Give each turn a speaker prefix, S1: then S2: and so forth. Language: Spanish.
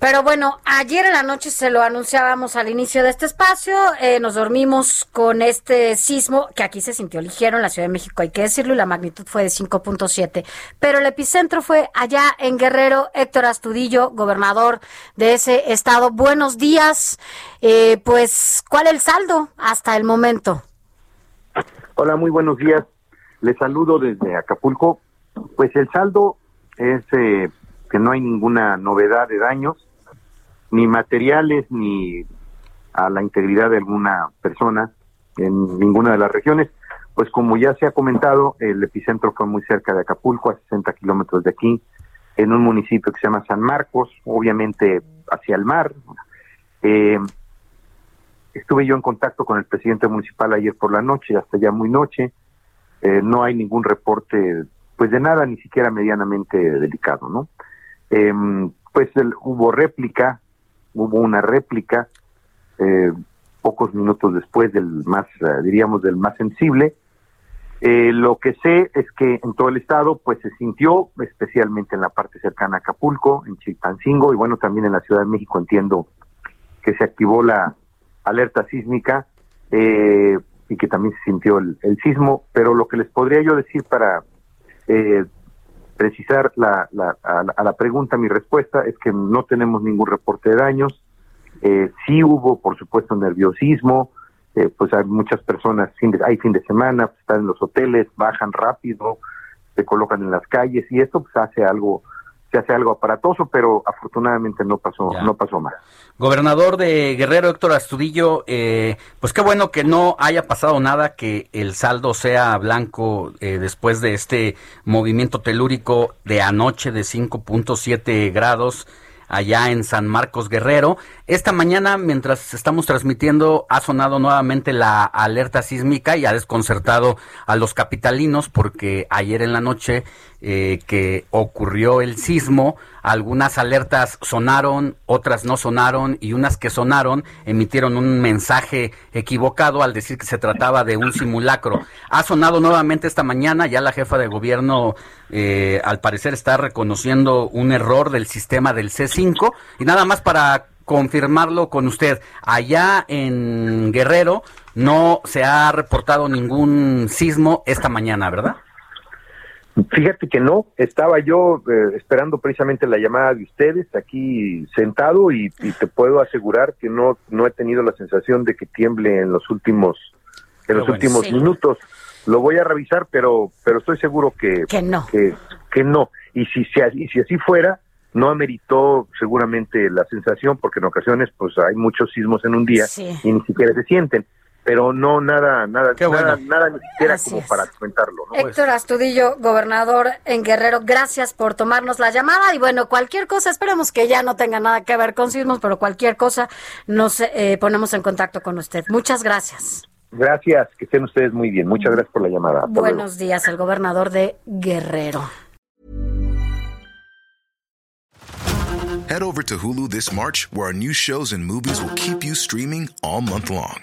S1: Pero bueno, ayer en la noche se lo anunciábamos al inicio de este espacio, eh, nos dormimos con este sismo que aquí se sintió ligero en la Ciudad de México, hay que decirlo, y la magnitud fue de 5.7. Pero el epicentro fue allá en Guerrero, Héctor Astudillo, gobernador de ese estado. Buenos días, eh, pues, ¿cuál es el saldo hasta el momento?
S2: Hola, muy buenos días. Les saludo desde Acapulco. Pues el saldo es eh, que no hay ninguna novedad de daños, ni materiales, ni a la integridad de alguna persona en ninguna de las regiones. Pues como ya se ha comentado, el epicentro fue muy cerca de Acapulco, a 60 kilómetros de aquí, en un municipio que se llama San Marcos, obviamente hacia el mar. Eh, estuve yo en contacto con el presidente municipal ayer por la noche, hasta ya muy noche. Eh, no hay ningún reporte, pues de nada, ni siquiera medianamente delicado, ¿no? Eh, pues el, hubo réplica, hubo una réplica eh, pocos minutos después del más, eh, diríamos, del más sensible. Eh, lo que sé es que en todo el estado, pues se sintió, especialmente en la parte cercana a Acapulco, en Chilpancingo y bueno, también en la Ciudad de México entiendo que se activó la alerta sísmica eh, y que también se sintió el, el, sismo, pero lo que les podría yo decir para eh, precisar la, la, a, la, a, la, pregunta, mi respuesta es que no tenemos ningún reporte de daños. Eh, sí hubo, por supuesto, nerviosismo. Eh, pues hay muchas personas, fin de, hay fin de semana, pues están en los hoteles, bajan rápido, se colocan en las calles y esto pues hace algo se hace algo aparatoso, pero afortunadamente no pasó, ya. no pasó más.
S3: Gobernador de Guerrero, Héctor Astudillo, eh, pues qué bueno que no haya pasado nada, que el saldo sea blanco eh, después de este movimiento telúrico de anoche de 5.7 grados allá en San Marcos Guerrero. Esta mañana, mientras estamos transmitiendo, ha sonado nuevamente la alerta sísmica y ha desconcertado a los capitalinos porque ayer en la noche eh, que ocurrió el sismo, algunas alertas sonaron, otras no sonaron y unas que sonaron emitieron un mensaje equivocado al decir que se trataba de un simulacro. Ha sonado nuevamente esta mañana, ya la jefa de gobierno eh, al parecer está reconociendo un error del sistema del C5 y nada más para confirmarlo con usted, allá en Guerrero no se ha reportado ningún sismo esta mañana, ¿verdad?
S2: Fíjate que no, estaba yo eh, esperando precisamente la llamada de ustedes aquí sentado y, y, te puedo asegurar que no no he tenido la sensación de que tiemble en los últimos en los bueno, últimos sí. minutos. Lo voy a revisar, pero pero estoy seguro que
S1: que no
S2: que, que no y si si, y si así fuera no ameritó seguramente la sensación porque en ocasiones pues hay muchos sismos en un día
S1: sí.
S2: y ni siquiera se sienten pero no nada, nada,
S3: Qué
S2: nada,
S3: bueno.
S2: nada ni siquiera
S1: Así
S2: como
S1: es.
S2: para comentarlo. ¿no?
S1: Héctor Astudillo, gobernador en Guerrero, gracias por tomarnos la llamada y bueno, cualquier cosa, esperemos que ya no tenga nada que ver con sismos, pero cualquier cosa nos eh, ponemos en contacto con usted. Muchas gracias.
S2: Gracias, que estén ustedes muy bien. Muchas gracias por la llamada. Hasta
S1: Buenos
S2: luego.
S1: días, el gobernador de Guerrero.
S4: Head over to Hulu this March, where our new shows and movies will keep you streaming all month long.